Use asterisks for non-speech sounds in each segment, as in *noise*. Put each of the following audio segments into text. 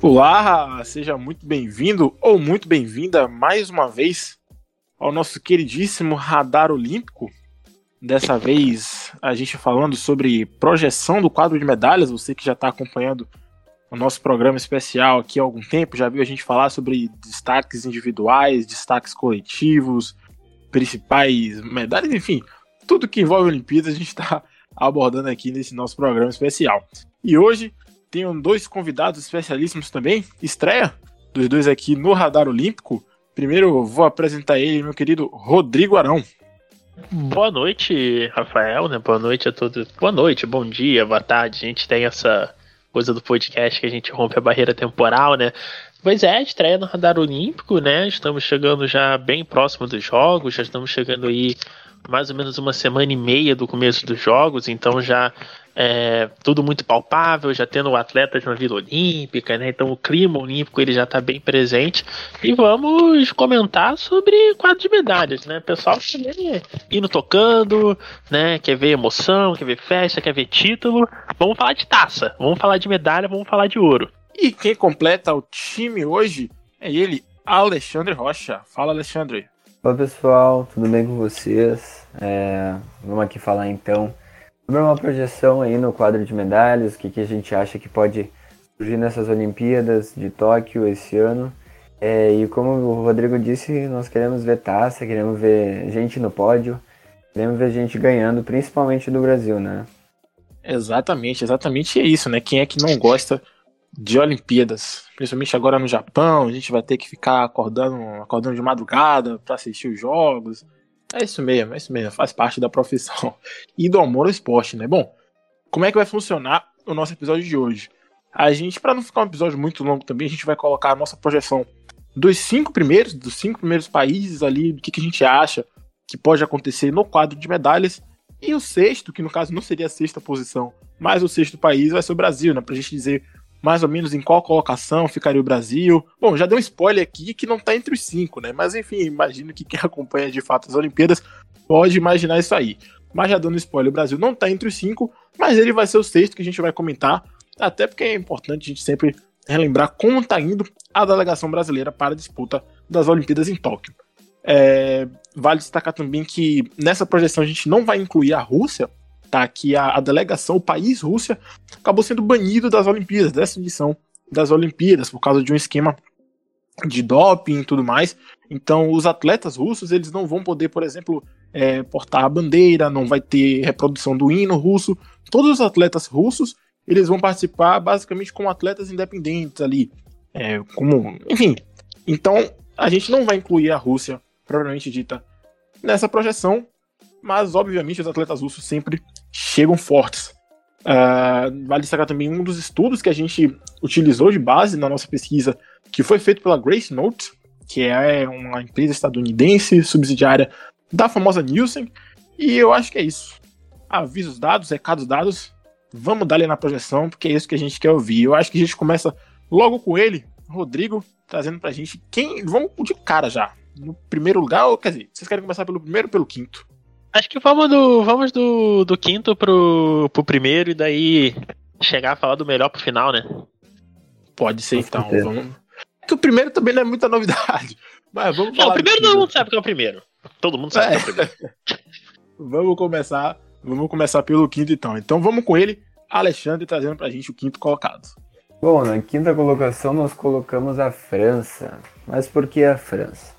Olá, seja muito bem-vindo ou muito bem-vinda mais uma vez ao nosso queridíssimo Radar Olímpico. Dessa vez a gente falando sobre projeção do quadro de medalhas. Você que já está acompanhando o nosso programa especial aqui há algum tempo já viu a gente falar sobre destaques individuais, destaques coletivos, principais medalhas, enfim, tudo que envolve Olimpíadas a gente está *laughs* abordando aqui nesse nosso programa especial. E hoje tenho dois convidados especialíssimos também, estreia dos dois aqui no Radar Olímpico. Primeiro vou apresentar ele, meu querido Rodrigo Arão. Boa noite, Rafael, né? Boa noite a todos. Boa noite, bom dia, boa tarde. A gente tem essa coisa do podcast que a gente rompe a barreira temporal, né? Pois é, estreia no Radar Olímpico, né? Estamos chegando já bem próximo dos jogos, já estamos chegando aí mais ou menos uma semana e meia do começo dos jogos, então já é, tudo muito palpável, já tendo atletas na Vila Olímpica, né? Então o clima olímpico ele já está bem presente. E vamos comentar sobre quadro de medalhas, né? O pessoal também indo tocando, né? Quer ver emoção, quer ver festa, quer ver título. Vamos falar de taça, vamos falar de medalha, vamos falar de ouro. E quem completa o time hoje é ele, Alexandre Rocha. Fala, Alexandre. Olá pessoal, tudo bem com vocês? É, vamos aqui falar então sobre uma projeção aí no quadro de medalhas, o que, que a gente acha que pode surgir nessas Olimpíadas de Tóquio esse ano. É, e como o Rodrigo disse, nós queremos ver taça, queremos ver gente no pódio, queremos ver gente ganhando, principalmente do Brasil, né? Exatamente, exatamente é isso, né? Quem é que não gosta de Olimpíadas? Principalmente agora no Japão, a gente vai ter que ficar acordando, acordando de madrugada para assistir os jogos. É isso mesmo, é isso mesmo, faz parte da profissão e do amor ao esporte, né? Bom, como é que vai funcionar o nosso episódio de hoje? A gente, para não ficar um episódio muito longo também, a gente vai colocar a nossa projeção dos cinco primeiros, dos cinco primeiros países ali, do que, que a gente acha que pode acontecer no quadro de medalhas. E o sexto, que no caso não seria a sexta posição, mas o sexto país vai ser o Brasil, né? Pra gente dizer mais ou menos em qual colocação ficaria o Brasil. Bom, já deu um spoiler aqui que não está entre os cinco, né? Mas enfim, imagino que quem *laughs* acompanha de fato as Olimpíadas pode imaginar isso aí. Mas já dando spoiler, o Brasil não está entre os cinco, mas ele vai ser o sexto que a gente vai comentar, até porque é importante a gente sempre relembrar como está indo a delegação brasileira para a disputa das Olimpíadas em Tóquio. É, vale destacar também que nessa projeção a gente não vai incluir a Rússia, tá? Que a, a delegação, o país Rússia, acabou sendo banido das Olimpíadas, dessa edição das Olimpíadas, por causa de um esquema de doping e tudo mais. Então, os atletas russos, eles não vão poder, por exemplo, é, portar a bandeira, não vai ter reprodução do hino russo. Todos os atletas russos, eles vão participar basicamente como atletas independentes ali, é, como, enfim. Então, a gente não vai incluir a Rússia, propriamente dita, nessa projeção, mas obviamente os atletas russos sempre chegam fortes. Uh, vale destacar também um dos estudos que a gente utilizou de base na nossa pesquisa, que foi feito pela Grace Note, que é uma empresa estadunidense subsidiária da famosa Nielsen, e eu acho que é isso. Avisos dados, recados dados, vamos dar ali na projeção, porque é isso que a gente quer ouvir. Eu acho que a gente começa logo com ele, Rodrigo, trazendo pra gente quem. Vamos de cara já. No primeiro lugar, ou quer dizer, vocês querem começar pelo primeiro ou pelo quinto? Acho que vamos do, vamos do, do quinto pro, pro primeiro e daí chegar a falar do melhor pro final, né? Pode ser, então. Vamos... É que o primeiro também não é muita novidade. *laughs* Mas vamos Não, o primeiro todo mundo sabe que é o primeiro. Todo mundo sabe é. que é o primeiro. *laughs* vamos começar. Vamos começar pelo quinto, então. Então vamos com ele, Alexandre, trazendo pra gente o quinto colocado. Bom, na quinta colocação nós colocamos a França. Mas por que a França?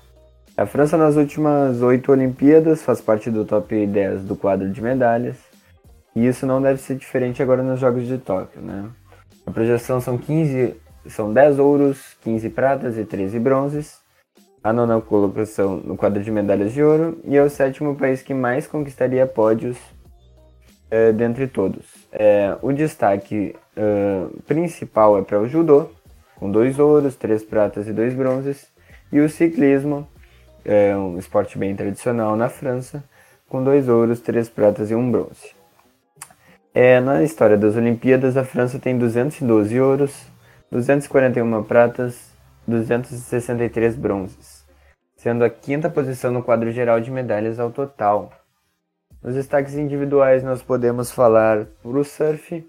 A França nas últimas oito Olimpíadas faz parte do top 10 do quadro de medalhas. E isso não deve ser diferente agora nos Jogos de Tóquio, né? A projeção são 15, são 10 ouros, 15 pratas e 13 bronzes. A nona colocação no quadro de medalhas de ouro e é o sétimo país que mais conquistaria pódios é, dentre todos. É, o destaque é, principal é para o judô, com dois ouros, três pratas e dois bronzes, e o ciclismo, é um esporte bem tradicional na França, com dois ouros, três pratas e um bronze. É, na história das Olimpíadas, a França tem 212 ouros, 241 pratas, 263 bronzes, sendo a quinta posição no quadro geral de medalhas ao total. Nos destaques individuais nós podemos falar o surf,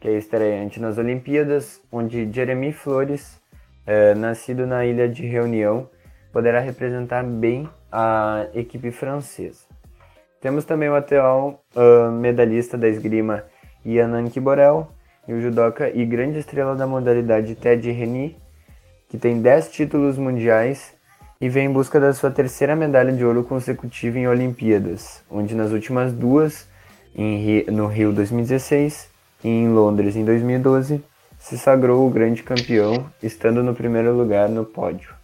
que é estreante nas Olimpíadas, onde Jeremy Flores, é, nascido na ilha de Reunião, poderá representar bem a equipe francesa. Temos também o atual uh, medalhista da esgrima Ian Anki Borel e o judoca e grande estrela da modalidade Ted Reni, que tem 10 títulos mundiais e vem em busca da sua terceira medalha de ouro consecutiva em Olimpíadas, onde nas últimas duas, Rio, no Rio 2016 e em Londres em 2012, se sagrou o grande campeão, estando no primeiro lugar no pódio.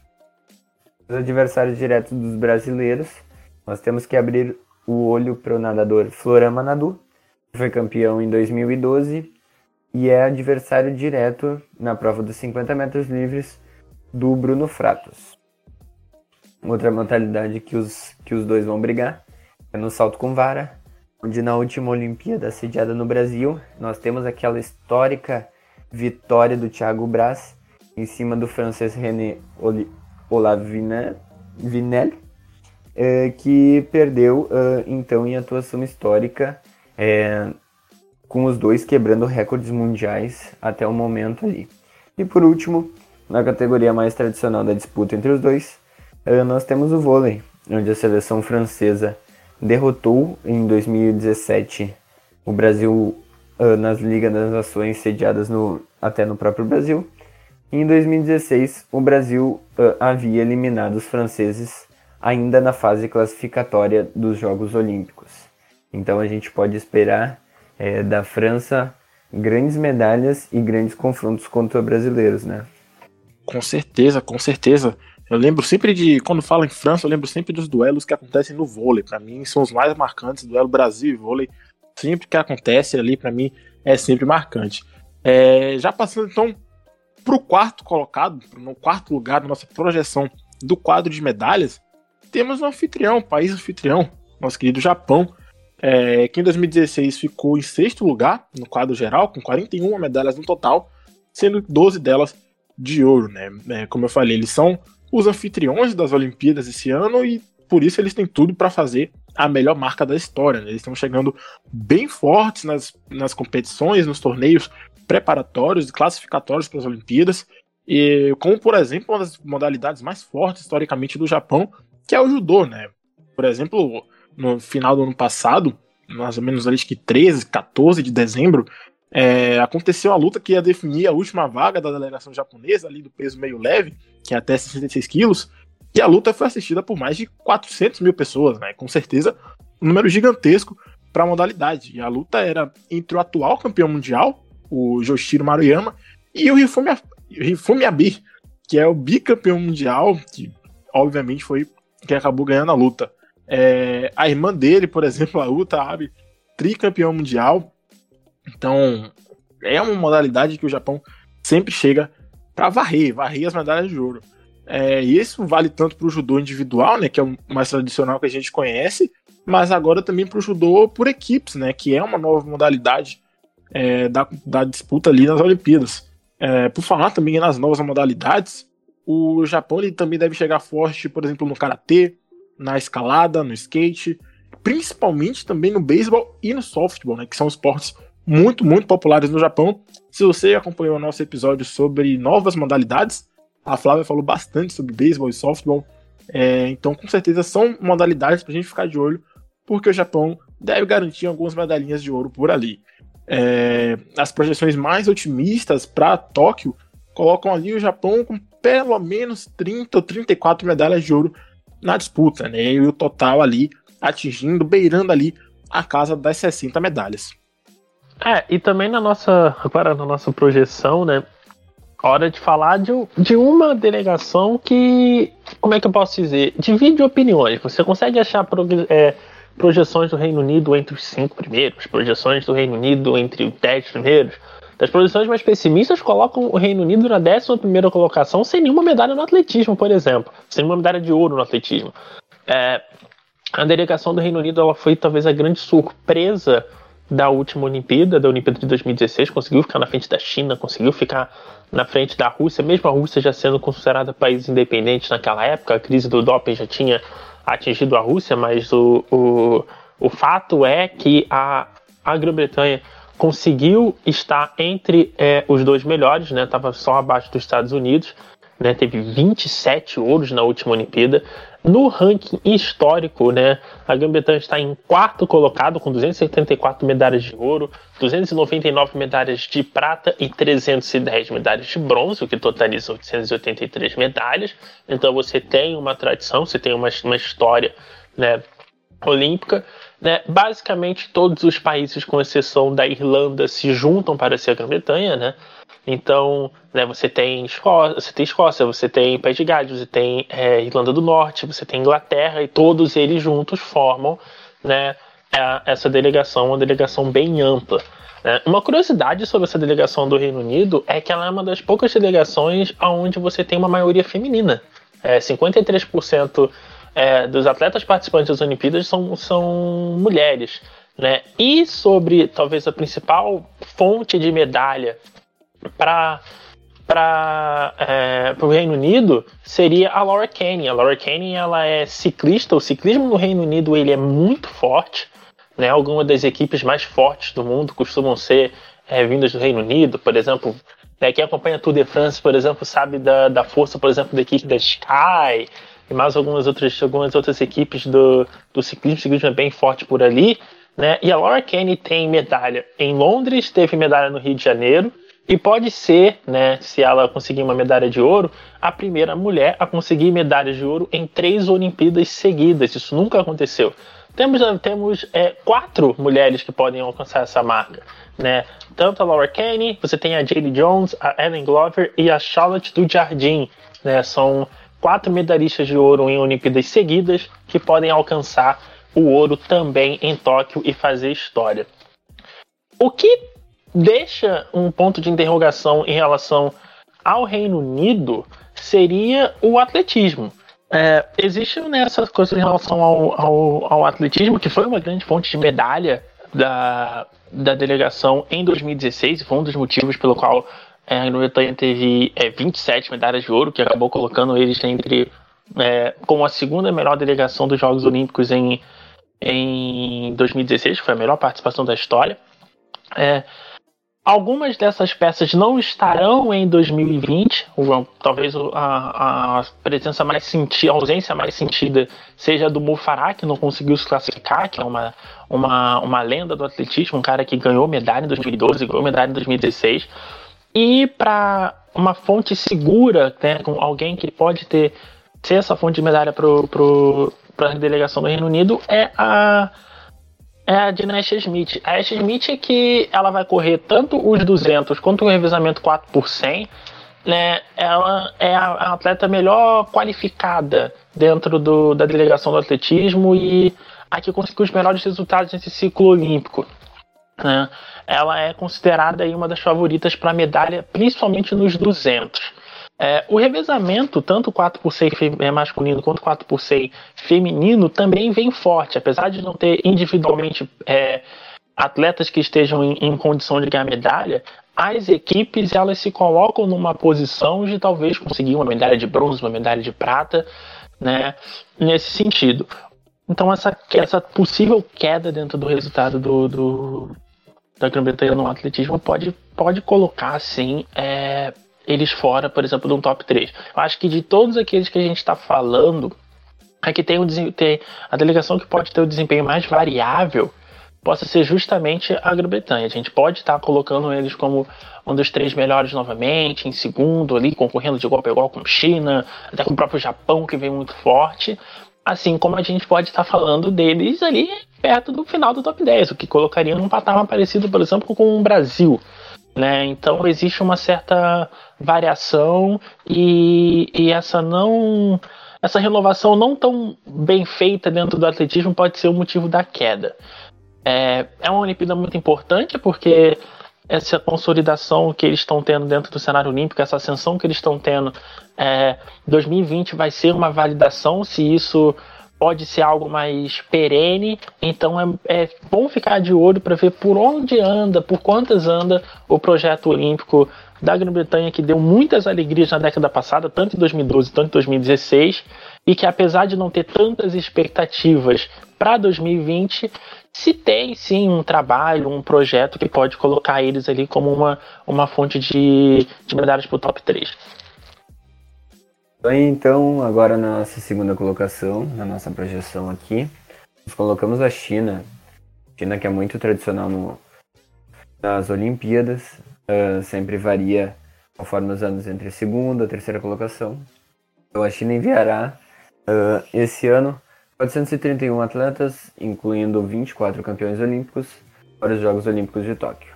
Os adversários diretos dos brasileiros, nós temos que abrir o olho para o nadador Florama Nadu, que foi campeão em 2012 e é adversário direto na prova dos 50 metros livres do Bruno Fratos. Outra modalidade que os, que os dois vão brigar é no salto com vara, onde na última Olimpíada sediada no Brasil, nós temos aquela histórica vitória do Thiago Braz em cima do francês René Olavinel, é, que perdeu uh, então em atuação histórica, é, com os dois quebrando recordes mundiais até o momento ali. E por último, na categoria mais tradicional da disputa entre os dois, nós temos o vôlei, onde a seleção francesa derrotou em 2017 o Brasil nas Ligas das Nações sediadas no, até no próprio Brasil. Em 2016, o Brasil uh, havia eliminado os franceses ainda na fase classificatória dos Jogos Olímpicos. Então a gente pode esperar é, da França grandes medalhas e grandes confrontos contra brasileiros, né? Com certeza, com certeza. Eu lembro sempre de, quando falo em França, eu lembro sempre dos duelos que acontecem no vôlei. Para mim, são os mais marcantes. Duelo Brasil e vôlei, sempre que acontece ali, para mim, é sempre marcante. É, já passando então para o quarto colocado, no quarto lugar da nossa projeção do quadro de medalhas, temos o anfitrião, o país anfitrião, nosso querido Japão, é, que em 2016 ficou em sexto lugar no quadro geral, com 41 medalhas no total, sendo 12 delas de ouro, né? É, como eu falei, eles são os anfitriões das Olimpíadas esse ano e por isso eles têm tudo para fazer a melhor marca da história. Né? Eles estão chegando bem fortes nas, nas competições, nos torneios preparatórios e classificatórios para as Olimpíadas, e como por exemplo uma das modalidades mais fortes historicamente do Japão, que é o judô, né? Por exemplo, no final do ano passado, mais ou menos ali que 13, 14 de dezembro, é, aconteceu a luta que ia definir a última vaga da delegação japonesa, ali do peso meio leve, que é até 66 quilos, e a luta foi assistida por mais de 400 mil pessoas, né? Com certeza, um número gigantesco para a modalidade. E a luta era entre o atual campeão mundial, o Yoshiro Maruyama, e o Hifumi Abi, que é o bicampeão mundial, que obviamente foi quem acabou ganhando a luta. É, a irmã dele, por exemplo, a Uta Abi, tricampeão mundial. Então, é uma modalidade que o Japão sempre chega para varrer, varrer as medalhas de ouro. É, e isso vale tanto para o judô individual, né, que é o mais tradicional que a gente conhece, mas agora também para o judô por equipes, né, que é uma nova modalidade é, da, da, disputa ali nas Olimpíadas. É, por falar também nas novas modalidades, o Japão ele também deve chegar forte, por exemplo, no karatê, na escalada, no skate, principalmente também no beisebol e no softball, né, que são esportes muito, muito populares no Japão. Se você acompanhou o nosso episódio sobre novas modalidades, a Flávia falou bastante sobre beisebol e softball. É, então, com certeza, são modalidades para a gente ficar de olho, porque o Japão deve garantir algumas medalhinhas de ouro por ali. É, as projeções mais otimistas para Tóquio colocam ali o Japão com pelo menos 30 ou 34 medalhas de ouro na disputa, né? E o total ali atingindo, beirando ali a casa das 60 medalhas. É, e também na nossa, agora na nossa projeção, né? hora de falar de, de uma delegação que, como é que eu posso dizer, divide opiniões. Você consegue achar é, projeções do Reino Unido entre os cinco primeiros, projeções do Reino Unido entre os dez primeiros. Das projeções mais pessimistas colocam o Reino Unido na décima primeira colocação sem nenhuma medalha no atletismo, por exemplo, sem nenhuma medalha de ouro no atletismo. É, a delegação do Reino Unido ela foi talvez a grande surpresa da última Olimpíada, da Olimpíada de 2016, conseguiu ficar na frente da China, conseguiu ficar na frente da Rússia, mesmo a Rússia já sendo considerada país independente naquela época, a crise do doping já tinha atingido a Rússia, mas o, o, O fato é que a, a Grã-Bretanha conseguiu estar entre é, os dois melhores, né? Tava só abaixo dos Estados Unidos, né? Teve 27 ouros na última Olimpíada. No ranking histórico, né, a Grã-Bretanha está em quarto colocado com 274 medalhas de ouro, 299 medalhas de prata e 310 medalhas de bronze, o que totaliza 883 medalhas. Então você tem uma tradição, você tem uma, uma história né, olímpica. Né? Basicamente todos os países, com exceção da Irlanda, se juntam para ser a Grã-Bretanha, né? Então, né, você tem Escócia, você tem Escócia, você tem País de Gales, você tem é, Irlanda do Norte, você tem Inglaterra e todos eles juntos formam, né, essa delegação, uma delegação bem ampla. Né? Uma curiosidade sobre essa delegação do Reino Unido é que ela é uma das poucas delegações onde você tem uma maioria feminina. É, 53% é, dos atletas participantes das Olimpíadas são, são mulheres. Né? E sobre talvez a principal fonte de medalha para para é, o Reino Unido seria a Laura Kenny. A Laura Kenny ela é ciclista. O ciclismo no Reino Unido ele é muito forte. Né? Algumas das equipes mais fortes do mundo costumam ser é, vindas do Reino Unido. Por exemplo, né, quem acompanha Tour de France, por exemplo, sabe da, da força, por exemplo, da equipe da Sky e mais algumas outras, algumas outras equipes do, do ciclismo. O ciclismo é bem forte por ali. Né? E a Laura Kenny tem medalha em Londres, teve medalha no Rio de Janeiro e pode ser, né, se ela conseguir uma medalha de ouro, a primeira mulher a conseguir medalha de ouro em três Olimpíadas seguidas. Isso nunca aconteceu. Temos, temos é, quatro mulheres que podem alcançar essa marca. Né? Tanto a Laura Kenny, você tem a Jade Jones, a Ellen Glover e a Charlotte do Jardim. Né? São quatro medalhistas de ouro em Olimpíadas seguidas que podem alcançar o ouro também em Tóquio e fazer história. O que deixa um ponto de interrogação em relação ao Reino Unido seria o atletismo. É, existe nessa coisa em relação ao, ao, ao, atletismo, que foi uma grande fonte de medalha da, da delegação em 2016, e foi um dos motivos pelo qual é, a Grã-Bretanha teve é, 27 medalhas de ouro, que acabou colocando eles entre é, como a segunda melhor delegação dos Jogos Olímpicos em, em 2016, que foi a melhor participação da história. É, Algumas dessas peças não estarão em 2020, ou, talvez a, a, presença mais sentida, a ausência mais sentida seja do Mufará, que não conseguiu se classificar, que é uma, uma, uma lenda do atletismo, um cara que ganhou medalha em 2012, ganhou medalha em 2016. E para uma fonte segura, né, com alguém que pode ter ser essa fonte de medalha para a delegação do Reino Unido, é a é a de Nash Smith. A Nash Smith é que ela vai correr tanto os 200 quanto o revezamento 4 por 100. Né, ela é a, atleta melhor qualificada dentro do, da delegação do atletismo e a que conseguiu os melhores resultados nesse ciclo olímpico. Né? Ela é considerada aí uma das favoritas para medalha, principalmente nos 200. É, o revezamento, tanto 4 por 100 é, masculino quanto 4 por 100 feminino, também vem forte, apesar de não ter individualmente é, atletas que estejam em, em, condição de ganhar medalha, as equipes elas se colocam numa posição de talvez conseguir uma medalha de bronze, uma medalha de prata, né, nesse sentido. Então essa, essa possível queda dentro do resultado do, do da Grã-Bretanha no atletismo pode, pode colocar, sim, é, eles fora, por exemplo, de um top 3. Eu acho que de todos aqueles que a gente está falando, é que tem, um, tem a delegação que pode ter o desempenho mais variável possa ser justamente a Grã-Bretanha. A gente pode estar tá colocando eles como um dos três melhores novamente, em segundo ali, concorrendo de igual para igual com China, até com o próprio Japão que vem muito forte. Assim como a gente pode estar tá falando deles ali perto do final do top 10, o que colocaria num patamar parecido, por exemplo, com o Brasil. Né? Então existe uma certa variação e, e essa não essa renovação não tão bem feita dentro do atletismo pode ser o motivo da queda. É, é uma Olimpíada muito importante porque essa consolidação que eles estão tendo dentro do cenário olímpico, essa ascensão que eles estão tendo, é, 2020 vai ser uma validação se isso pode ser algo mais perene, então é, é bom ficar de olho para ver por onde anda, por quantas anda o projeto olímpico da Grã-Bretanha, que deu muitas alegrias na década passada, tanto em 2012 quanto em 2016, e que apesar de não ter tantas expectativas para 2020, se tem sim um trabalho, um projeto que pode colocar eles ali como uma, uma fonte de, de medalhas para o top 3. Então, agora na nossa segunda colocação, na nossa projeção aqui, nós colocamos a China. China que é muito tradicional no, nas Olimpíadas, uh, sempre varia conforme os anos entre a segunda e a terceira colocação. Então a China enviará uh, esse ano 431 atletas, incluindo 24 campeões olímpicos, para os Jogos Olímpicos de Tóquio,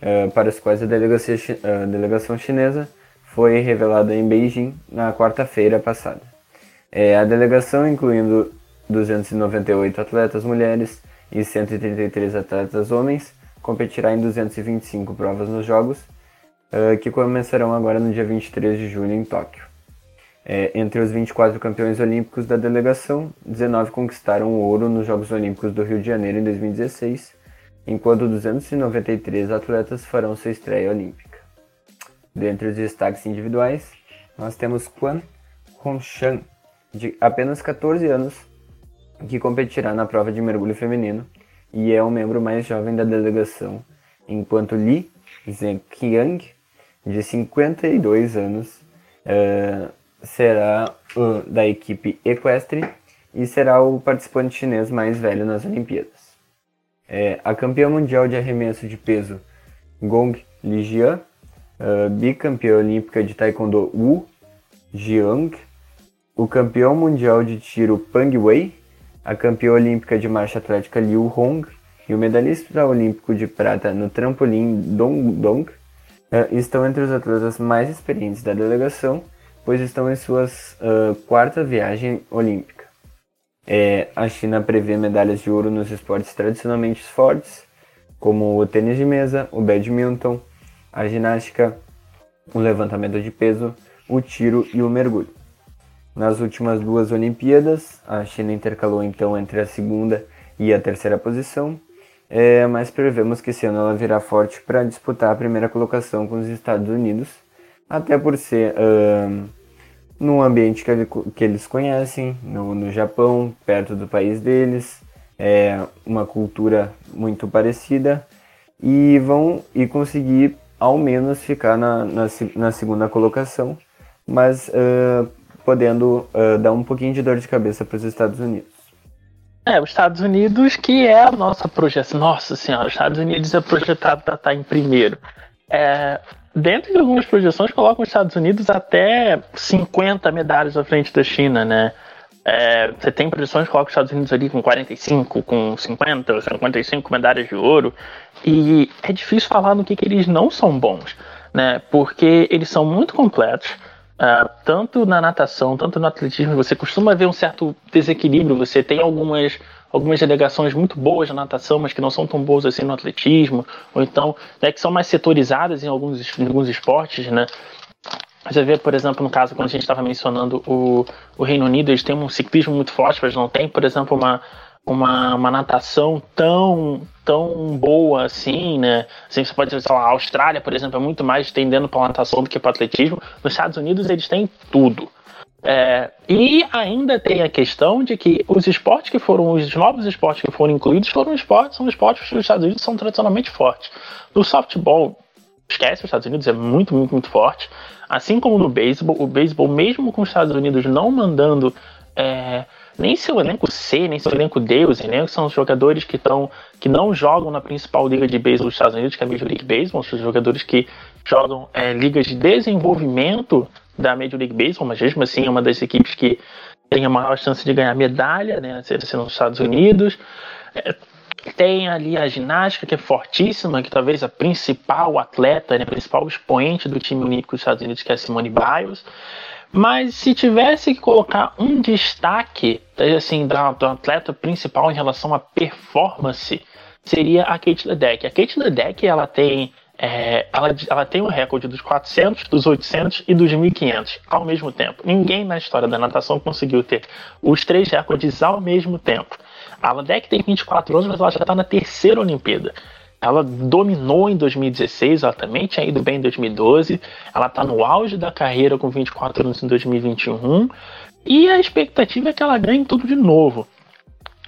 uh, para os quais a, a delegação chinesa foi revelada em Beijing na quarta-feira passada. É, a delegação, incluindo 298 atletas mulheres e 133 atletas homens, competirá em 225 provas nos Jogos, uh, que começarão agora no dia 23 de julho em Tóquio. É, entre os 24 campeões olímpicos da delegação, 19 conquistaram o ouro nos Jogos Olímpicos do Rio de Janeiro em 2016, enquanto 293 atletas farão sua estreia olímpica. Dentre os destaques individuais, nós temos Quan Hongshan, de apenas 14 anos, que competirá na prova de mergulho feminino e é o membro mais jovem da delegação, enquanto Li Zhenqiang, de 52 anos, uh, será uh, da equipe equestre e será o participante chinês mais velho nas Olimpíadas. É, a campeã mundial de arremesso de peso Gong Lijian uh, bicampeã olímpica de taekwondo Wu Jiang, o campeão mundial de tiro Pang Wei, a campeã olímpica de marcha atlética Liu Hong e o medalhista olímpico de prata no trampolim Dong Dong uh, estão entre os atletas mais experientes da delegação, pois estão em suas uh, quarta viagem olímpica. É, a China prevê medalhas de ouro nos esportes tradicionalmente fortes, como o tênis de mesa, o badminton, a ginástica, o levantamento de peso, o tiro e o mergulho. Nas últimas duas Olimpíadas, a China intercalou então entre a segunda e a terceira posição, é, mas prevemos que esse ano ela virá forte para disputar a primeira colocação com os Estados Unidos, até por ser uh, num ambiente que, que eles conhecem, no, no Japão, perto do país deles, é uma cultura muito parecida e vão e conseguir ao menos ficar na, na, na segunda colocação, mas uh, podendo uh, dar um pouquinho de dor de cabeça para os Estados Unidos. É, os Estados Unidos que é a nossa projeção. Nossa senhora, os Estados Unidos é projetado para estar em primeiro. É, dentro de algumas projeções colocam os Estados Unidos até 50 medalhas à frente da China, né? É, você tem projeções que colocam os Estados Unidos ali com 45, com 50, 55 medalhas de ouro. E é difícil falar no que, que eles não são bons, né? Porque eles são muito completos. Uh, tanto na natação, tanto no atletismo, você costuma ver um certo desequilíbrio. Você tem algumas, algumas delegações muito boas na natação, mas que não são tão boas assim no atletismo, ou então né, que são mais setorizadas em alguns, em alguns esportes, né? Você vê, por exemplo, no caso, quando a gente estava mencionando o, o Reino Unido, eles têm um ciclismo muito forte, mas não tem, por exemplo, uma, uma, uma natação tão, tão boa assim, né? Assim, você pode dizer, sei lá, a Austrália, por exemplo, é muito mais tendendo para natação do que para atletismo. Nos Estados Unidos, eles têm tudo. É, e ainda tem a questão de que os esportes que foram, os novos esportes que foram incluídos foram esportes, são esportes que os Estados Unidos são tradicionalmente fortes. No softball, esquece, os Estados Unidos é muito, muito, muito forte. Assim como no beisebol, o beisebol, mesmo com os Estados Unidos não mandando é, nem seu elenco C, nem seu elenco D, os elencos são os jogadores que estão que não jogam na principal liga de beisebol dos Estados Unidos, que é a Major League Baseball, são os jogadores que jogam é, ligas de desenvolvimento da Major League Baseball, mas mesmo assim é uma das equipes que tem a maior chance de ganhar medalha, né, sendo nos Estados Unidos. É, tem ali a ginástica, que é fortíssima, que talvez a principal atleta, né, a principal expoente do time olímpico dos Estados Unidos, que é a Simone Biles. Mas se tivesse que colocar um destaque assim, do, do atleta principal em relação à performance, seria a Kate Ledeck. A Kate Ledeck ela tem é, ela, ela tem o recorde dos 400, dos 800 e dos 1500 ao mesmo tempo. Ninguém na história da natação conseguiu ter os três recordes ao mesmo tempo. A Ladek tem 24 anos, mas ela já está na terceira Olimpíada. Ela dominou em 2016, ela também tinha ido bem em 2012. Ela está no auge da carreira com 24 anos em 2021. E a expectativa é que ela ganhe tudo de novo.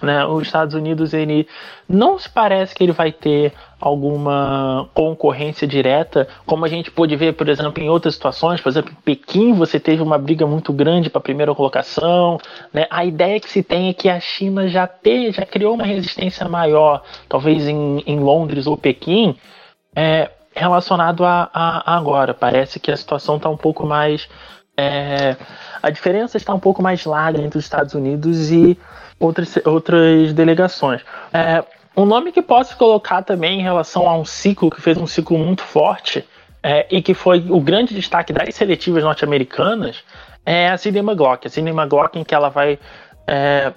Né? Os Estados Unidos ele não se parece que ele vai ter alguma concorrência direta, como a gente pôde ver, por exemplo, em outras situações. Por exemplo, em Pequim você teve uma briga muito grande para a primeira colocação. Né? A ideia que se tem é que a China já, te, já criou uma resistência maior, talvez em, em Londres ou Pequim, é, relacionado a, a, a agora. Parece que a situação está um pouco mais é, a diferença está um pouco mais larga entre os Estados Unidos e outras, outras delegações. É, um nome que posso colocar também em relação a um ciclo que fez um ciclo muito forte é, e que foi o grande destaque das seletivas norte-americanas é a Sidney McLaughlin. A Sidney McLaughlin que ela vai é,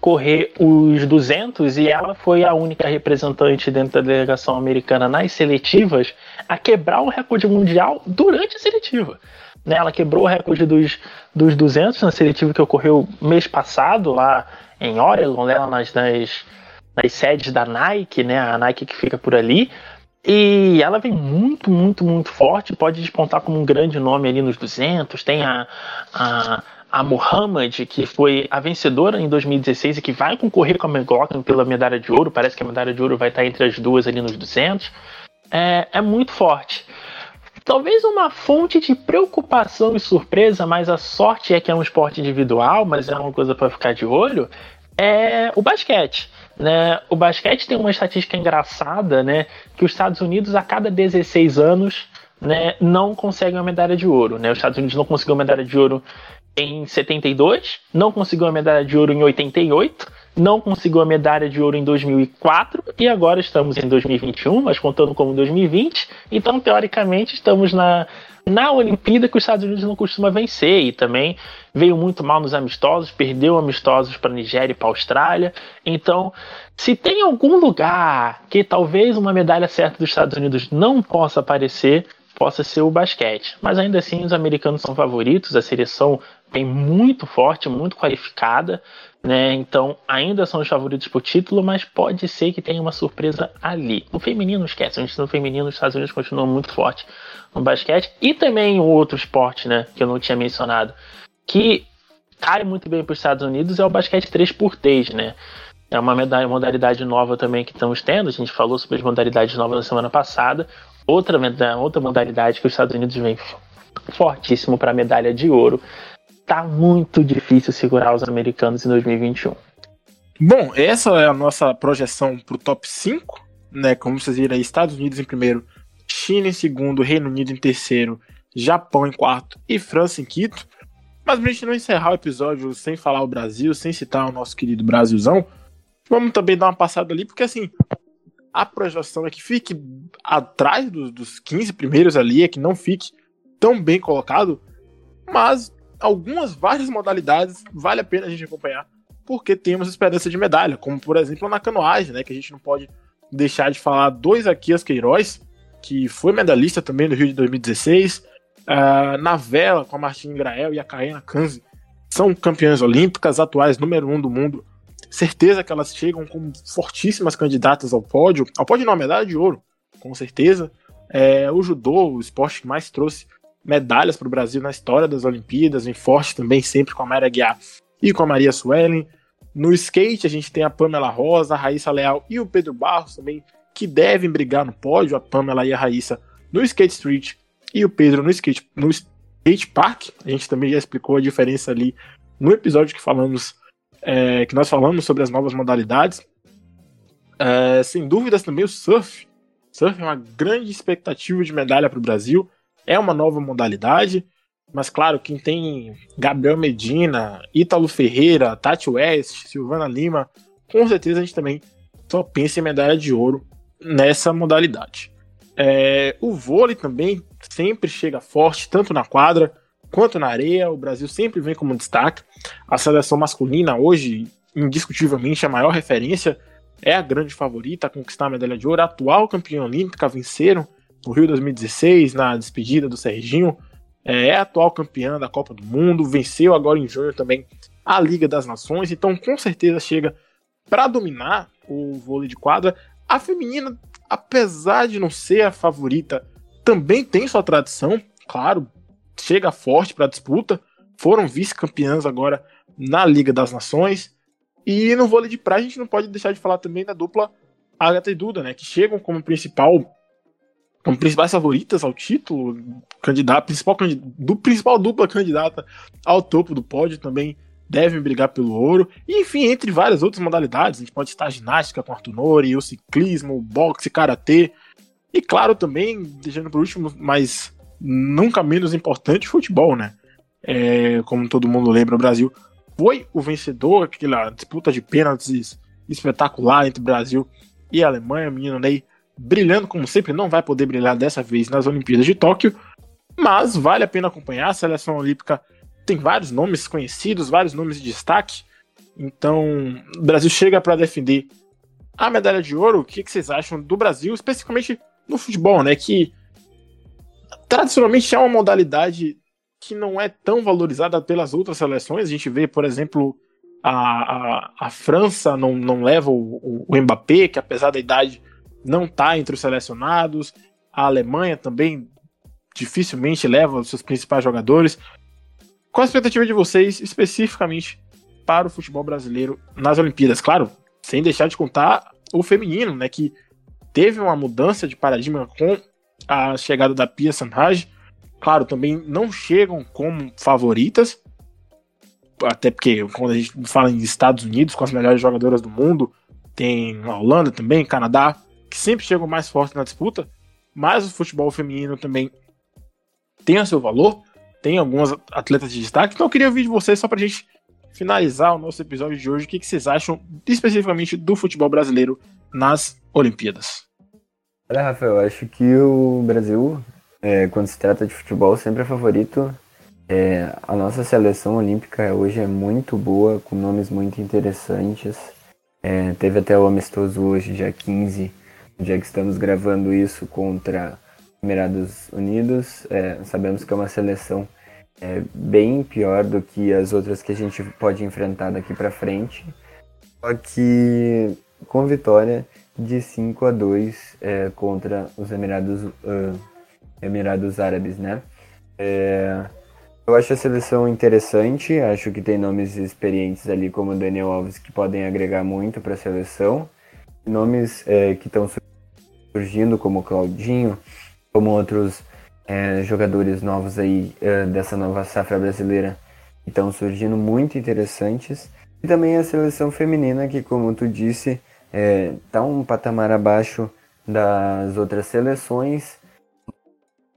correr os 200 e ela foi a única representante dentro da delegação americana nas seletivas a quebrar o recorde mundial durante a seletiva. Né, ela quebrou o recorde dos, dos 200 na seletiva que ocorreu mês passado lá em Oregon, né, nas, nas, nas sedes da Nike, né, a Nike que fica por ali. E ela vem muito, muito, muito forte, pode despontar como um grande nome ali nos 200. Tem a, a, a que foi a vencedora em 2016 e que vai concorrer com a McLaughlin pela medalha de ouro. Parece que a medalha de ouro vai estar entre as duas ali nos 200. É, é muito forte. Talvez uma fonte de preocupação e surpresa, mas a sorte é que é um esporte individual, mas é uma coisa para ficar de olho, é o basquete. Né? O basquete tem uma estatística engraçada, né? Que os Estados Unidos, a cada 16 anos, né, não conseguem uma medalha de ouro. Né? Os Estados Unidos não conseguiu uma medalha de ouro em 72, não conseguiu uma medalha de ouro em 88, não conseguiu a medalha de ouro em 2004 e agora estamos em 2021, mas contando como 2020. Então, teoricamente, estamos na, na Olimpíada que os Estados Unidos não costuma vencer e também veio muito mal nos amistosos, perdeu amistosos para Nigéria e para Austrália. Então, se tem algum lugar que talvez uma medalha certa dos Estados Unidos não possa aparecer, possa ser o basquete. Mas ainda assim, os americanos são favoritos, a seleção bem muito forte, muito qualificada. Né? Então, ainda são os favoritos por título, mas pode ser que tenha uma surpresa ali. No feminino, esquece, no feminino os Estados Unidos continuam muito forte no basquete e também o outro esporte, né, que eu não tinha mencionado, que cai muito bem para os Estados Unidos é o basquete 3x3, né? É uma modalidade nova também que estamos tendo. A gente falou sobre as modalidades novas na semana passada. Outra, outra modalidade que os Estados Unidos vem fortíssimo para a medalha de ouro tá muito difícil segurar os americanos em 2021. Bom, essa é a nossa projeção para o top 5, né? Como vocês viram aí, Estados Unidos em primeiro, China em segundo, Reino Unido em terceiro, Japão em quarto e França em quinto. Mas pra gente não encerrar o episódio sem falar o Brasil, sem citar o nosso querido Brasilzão, vamos também dar uma passada ali, porque assim, a projeção é que fique atrás dos, dos 15 primeiros ali, é que não fique tão bem colocado, mas algumas várias modalidades vale a pena a gente acompanhar, porque temos esperança de medalha, como por exemplo na canoagem, né, que a gente não pode deixar de falar dois aqui as Queiroz, que foi medalhista também no Rio de 2016, uh, ah, na vela com a Martina Grael e a Karina Kanzi, são campeãs olímpicas, atuais número um do mundo. Certeza que elas chegam como fortíssimas candidatas ao pódio, ao pódio não, medalha de ouro, com certeza. É, o judô, o esporte que mais trouxe medalhas para o Brasil na história das Olimpíadas, vem forte também sempre com a Mayra Guiar e com a Maria Suelen. No skate a gente tem a Pamela Rosa, a Raíssa Leal e o Pedro Barros também, que devem brigar no pódio, a Pamela e a Raíssa no skate street e o Pedro no skate, no skate park. A gente também já explicou a diferença ali no episódio que falamos, é, que nós falamos sobre as novas modalidades. É, sem dúvidas também o surf. Surf é uma grande expectativa de medalha para o Brasil. É uma nova modalidade, mas claro, quem tem Gabriel Medina, Ítalo Ferreira, Tati West, Silvana Lima, com certeza a gente também só pensa em medalha de ouro nessa modalidade. É, o vôlei também sempre chega forte, tanto na quadra quanto na areia. O Brasil sempre vem como destaque. A seleção masculina, hoje, indiscutivelmente, a maior referência, é a grande favorita a conquistar a medalha de ouro. A atual campeã olímpica venceram no Rio 2016, na despedida do Serginho, é, é atual campeã da Copa do Mundo, venceu agora em junho também a Liga das Nações, então com certeza chega para dominar o vôlei de quadra. A feminina, apesar de não ser a favorita, também tem sua tradição, claro, chega forte para a disputa. Foram vice-campeãs agora na Liga das Nações. E no vôlei de praia a gente não pode deixar de falar também da dupla Agatha e Duda, né? Que chegam como principal como principais favoritas ao título, candidato, principal, do principal dupla candidata ao topo do pódio também devem brigar pelo ouro. E, enfim, entre várias outras modalidades, a gente pode estar ginástica com Arthur Nori, o ciclismo, o boxe, karatê. E claro, também, deixando por último, mas nunca menos importante, futebol, né? É, como todo mundo lembra, o Brasil foi o vencedor, aquela disputa de pênaltis espetacular entre Brasil e Alemanha. Menino Ney brilhando como sempre, não vai poder brilhar dessa vez nas Olimpíadas de Tóquio, mas vale a pena acompanhar. A seleção olímpica tem vários nomes conhecidos, vários nomes de destaque. Então, o Brasil chega para defender a medalha de ouro. O que, que, vocês acham do Brasil, especificamente no futebol, né? Que tradicionalmente é uma modalidade que não é tão valorizada pelas outras seleções. A gente vê, por exemplo, a, a, a França não, não leva o, o Mbappé, que apesar da idade não está entre os selecionados. A Alemanha também dificilmente leva os seus principais jogadores. Qual a expectativa de vocês especificamente para o futebol brasileiro nas Olimpíadas? Claro, sem deixar de contar o feminino, né, que teve uma mudança de paradigma com a chegada da Pia Sanhaj. Claro, também não chegam como favoritas, até porque quando a gente fala em Estados Unidos, com as melhores jogadoras do mundo, tem a Holanda também, Canadá, que sempre chegam mais fortes na disputa, mas o futebol feminino também tem o seu valor, tem algumas atletas de destaque, então eu queria ouvir de vocês só pra gente finalizar o nosso episódio de hoje, o que vocês acham especificamente do futebol brasileiro nas Olimpíadas. Olha, Rafael, acho que o Brasil, é, quando se trata de futebol, sempre é favorito. É, a nossa seleção olímpica hoje é muito boa, com nomes muito interessantes. É, teve até o amistoso hoje, dia 15, dia que estamos gravando isso contra Emirados Unidos. É, sabemos que é uma seleção é, bem pior do que as outras que a gente pode enfrentar daqui para frente. Só que com vitória de 5 a 2 é, contra os Emirados, uh, Emirados Árabes, né? É, eu acho a seleção interessante, acho que tem nomes experientes ali como Daniel Alves que podem agregar muito para a seleção. Nomes é, que estão surgindo, como Claudinho, como outros é, jogadores novos aí dessa nova safra brasileira estão surgindo muito interessantes. E também a seleção feminina, que como tu disse, está é, tá um patamar abaixo das outras seleções,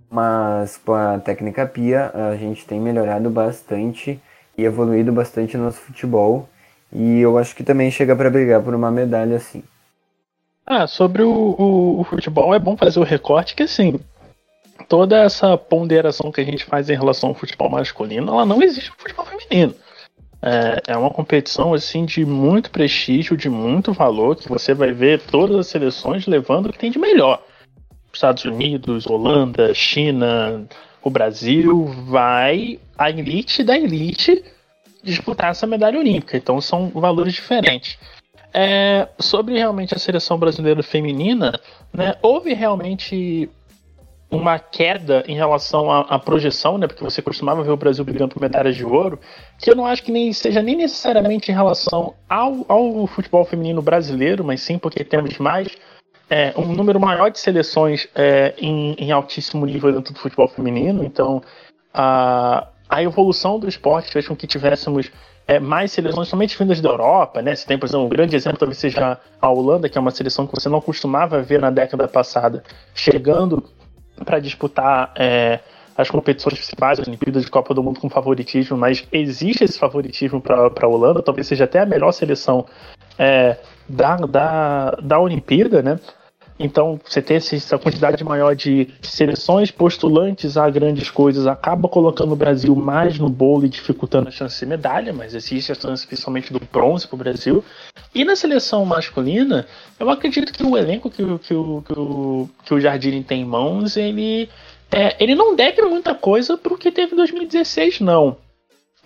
mas com a técnica Pia a gente tem melhorado bastante e evoluído bastante no nosso futebol. E eu acho que também chega para brigar por uma medalha assim. Ah, sobre o, o, o, futebol é bom fazer o recorte que assim, toda essa ponderação que a gente faz em relação ao futebol masculino, ela não existe no futebol feminino. É, é uma competição assim de muito prestígio, de muito valor, que você vai ver todas as seleções levando o que tem de melhor. Estados Unidos, Holanda, China, o Brasil vai a elite da elite disputar essa medalha olímpica. Então são valores diferentes. É, sobre realmente a seleção brasileira feminina, né, houve realmente uma queda em relação à, à, projeção, né, porque você costumava ver o Brasil brigando por medalhas de ouro, que eu não acho que nem seja nem necessariamente em relação ao, ao futebol feminino brasileiro, mas sim porque temos mais é, um número maior de seleções é, em, em, altíssimo nível dentro do futebol feminino, então a, a evolução do esporte fez com que tivéssemos é, mais seleções, somente vindas da Europa, né? Você tem, por exemplo, um grande exemplo talvez seja a Holanda, que é uma seleção que você não costumava ver na década passada, chegando para disputar é, as competições principais, as Olimpíadas de Copa do Mundo com favoritismo, mas existe esse favoritismo para a Holanda, talvez seja até a melhor seleção é, da, da, da Olimpíada, né? Então, você ter essa quantidade maior de seleções postulantes a grandes coisas acaba colocando o Brasil mais no bolo e dificultando a chance de medalha, mas existe a chance principalmente do bronze para o Brasil. E na seleção masculina, eu acredito que o elenco que, que, que, o, que o Jardim tem em mãos, ele, é, ele não deve muita coisa para o que teve em 2016, não.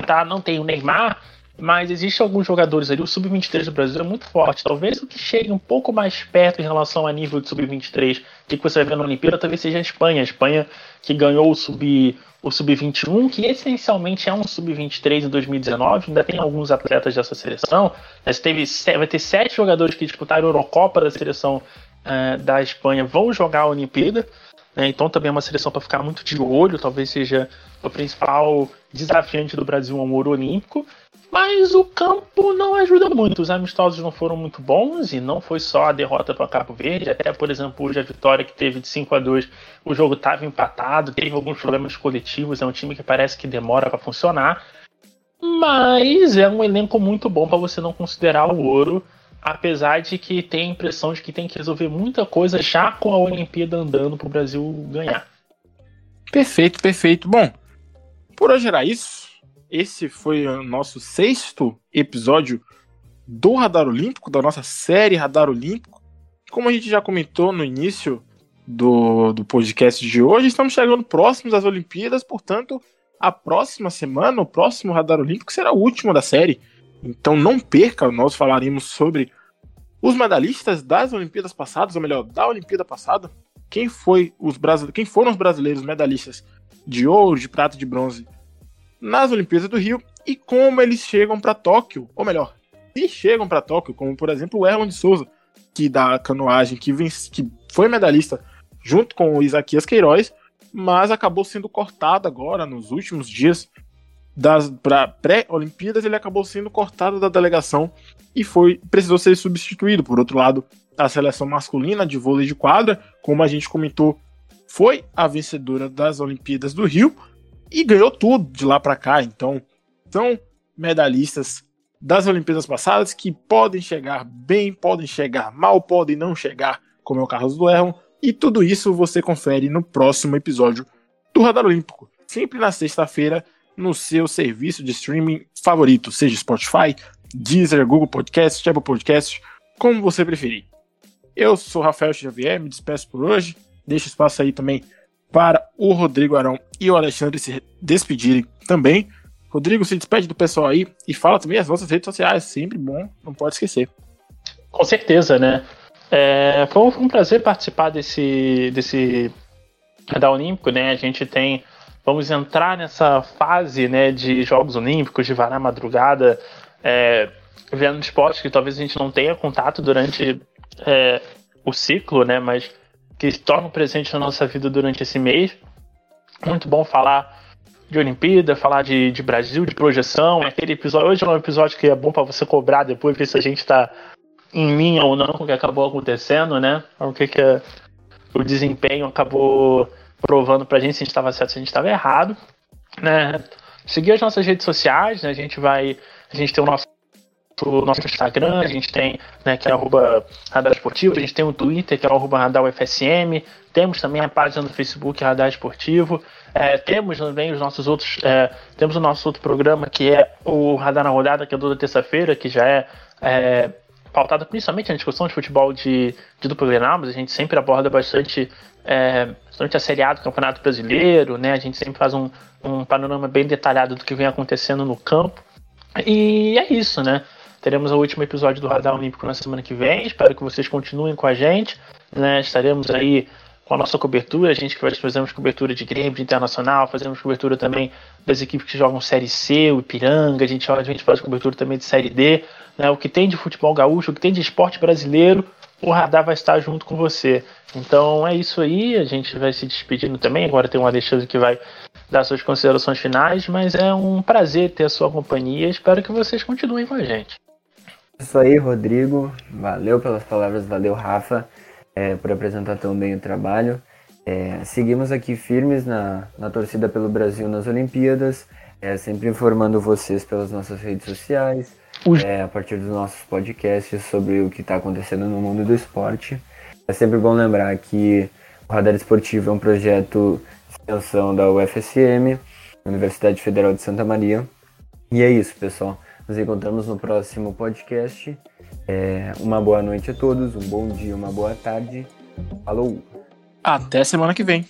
Tá? Não tem o Neymar, mas existem alguns jogadores ali, o Sub-23 do Brasil é muito forte. Talvez o que chegue um pouco mais perto em relação a nível de Sub-23 que você vai ver na Olimpíada talvez seja a Espanha. A Espanha que ganhou o Sub o Sub-21, que essencialmente é um Sub-23 em 2019, ainda tem alguns atletas dessa seleção. Mas teve, vai ter sete jogadores que disputaram a Eurocopa da seleção uh, da Espanha, vão jogar a Olimpíada. Né? Então também é uma seleção para ficar muito de olho, talvez seja o principal desafiante do Brasil ao ouro olímpico. Mas o campo não ajuda muito. Os amistosos não foram muito bons e não foi só a derrota para Cabo Verde. Até, por exemplo, hoje a vitória que teve de 5 a 2 o jogo estava empatado, teve alguns problemas coletivos. É um time que parece que demora para funcionar. Mas é um elenco muito bom para você não considerar o ouro. Apesar de que tem a impressão de que tem que resolver muita coisa já com a Olimpíada andando para o Brasil ganhar. Perfeito, perfeito. Bom, por hoje era isso. Esse foi o nosso sexto episódio do Radar Olímpico, da nossa série Radar Olímpico. Como a gente já comentou no início do, do podcast de hoje, estamos chegando próximos das Olimpíadas, portanto, a próxima semana, o próximo Radar Olímpico será o último da série. Então não perca, nós falaremos sobre os medalhistas das Olimpíadas passadas, ou melhor, da Olimpíada passada, quem, foi os quem foram os brasileiros medalhistas de ouro, de prata de bronze nas Olimpíadas do Rio e como eles chegam para Tóquio, ou melhor, se chegam para Tóquio, como por exemplo o Erlon de Souza, que da canoagem, que, vence, que foi medalhista junto com o Isaquias Queiroz, mas acabou sendo cortado agora nos últimos dias das pré-Olimpíadas, ele acabou sendo cortado da delegação e foi precisou ser substituído. Por outro lado, a seleção masculina de vôlei de quadra, como a gente comentou, foi a vencedora das Olimpíadas do Rio, e ganhou tudo de lá para cá. Então, são medalhistas das Olimpíadas passadas que podem chegar bem, podem chegar mal, podem não chegar, como é o Carlos do Erron. E tudo isso você confere no próximo episódio do Radar Olímpico, sempre na sexta-feira, no seu serviço de streaming favorito, seja Spotify, Deezer, Google Podcast, Apple Podcast, como você preferir. Eu sou Rafael Xavier, me despeço por hoje. Deixa espaço aí também para o Rodrigo Arão e o Alexandre se despedirem também. Rodrigo, se despede do pessoal aí e fala também as nossas redes sociais, sempre bom, não pode esquecer. Com certeza, né? É, foi um prazer participar desse, desse da Olímpico, né? A gente tem, vamos entrar nessa fase, né, de Jogos Olímpicos, de varar madrugada, é, vendo esportes que talvez a gente não tenha contato durante é, o ciclo, né? Mas que tornam presente na nossa vida durante esse mês. Muito bom falar de Olimpíada, falar de, de Brasil, de projeção. Aquele episódio, hoje é um episódio que é bom para você cobrar depois, ver se a gente está em linha ou não com o que acabou acontecendo, né? O que, que a, o desempenho acabou provando pra gente se a gente estava certo, se a gente estava errado, né? Seguir as nossas redes sociais, né? A gente vai, a gente tem o nosso pro nosso Instagram, a gente tem, né, que é arroba Radar Esportivo, a gente tem o Twitter, que é arroba Radar UFSM, temos também a página do Facebook Radar Esportivo, é, temos também os nossos outros, é, temos o nosso outro programa que é o Radar na Rodada, que é toda terça-feira, que já é, é pautado principalmente na discussão de futebol de, de duplo Grenal, mas a gente sempre aborda bastante, é, bastante a Série A do Campeonato Brasileiro, né, a gente sempre faz um, um panorama bem detalhado do que vem acontecendo no campo, e é isso, né? Teremos o último episódio do Radar Olímpico na semana que vem. Espero que vocês continuem com a gente. Né? Estaremos aí com a nossa cobertura. A gente que fazemos cobertura de Grêmio, de Internacional, fazemos cobertura também das equipes que jogam Série C, o Ipiranga. A gente, a gente faz cobertura também de Série D. Né? O que tem de futebol gaúcho, o que tem de esporte brasileiro, o Radar vai estar junto com você. Então é isso aí. A gente vai se despedindo também. Agora tem o Alexandre que vai dar suas considerações finais, mas é um prazer ter a sua companhia. Espero que vocês continuem com a gente. Isso aí, Rodrigo. Valeu pelas palavras, valeu, Rafa, é, por apresentar tão bem o trabalho. É, seguimos aqui firmes na, na torcida pelo Brasil nas Olimpíadas, é, sempre informando vocês pelas nossas redes sociais, é, a partir dos nossos podcasts sobre o que está acontecendo no mundo do esporte. É sempre bom lembrar que o Radar Esportivo é um projeto de extensão da UFSM, Universidade Federal de Santa Maria. E é isso, pessoal. Nos encontramos no próximo podcast. É, uma boa noite a todos, um bom dia, uma boa tarde. Falou! Até semana que vem.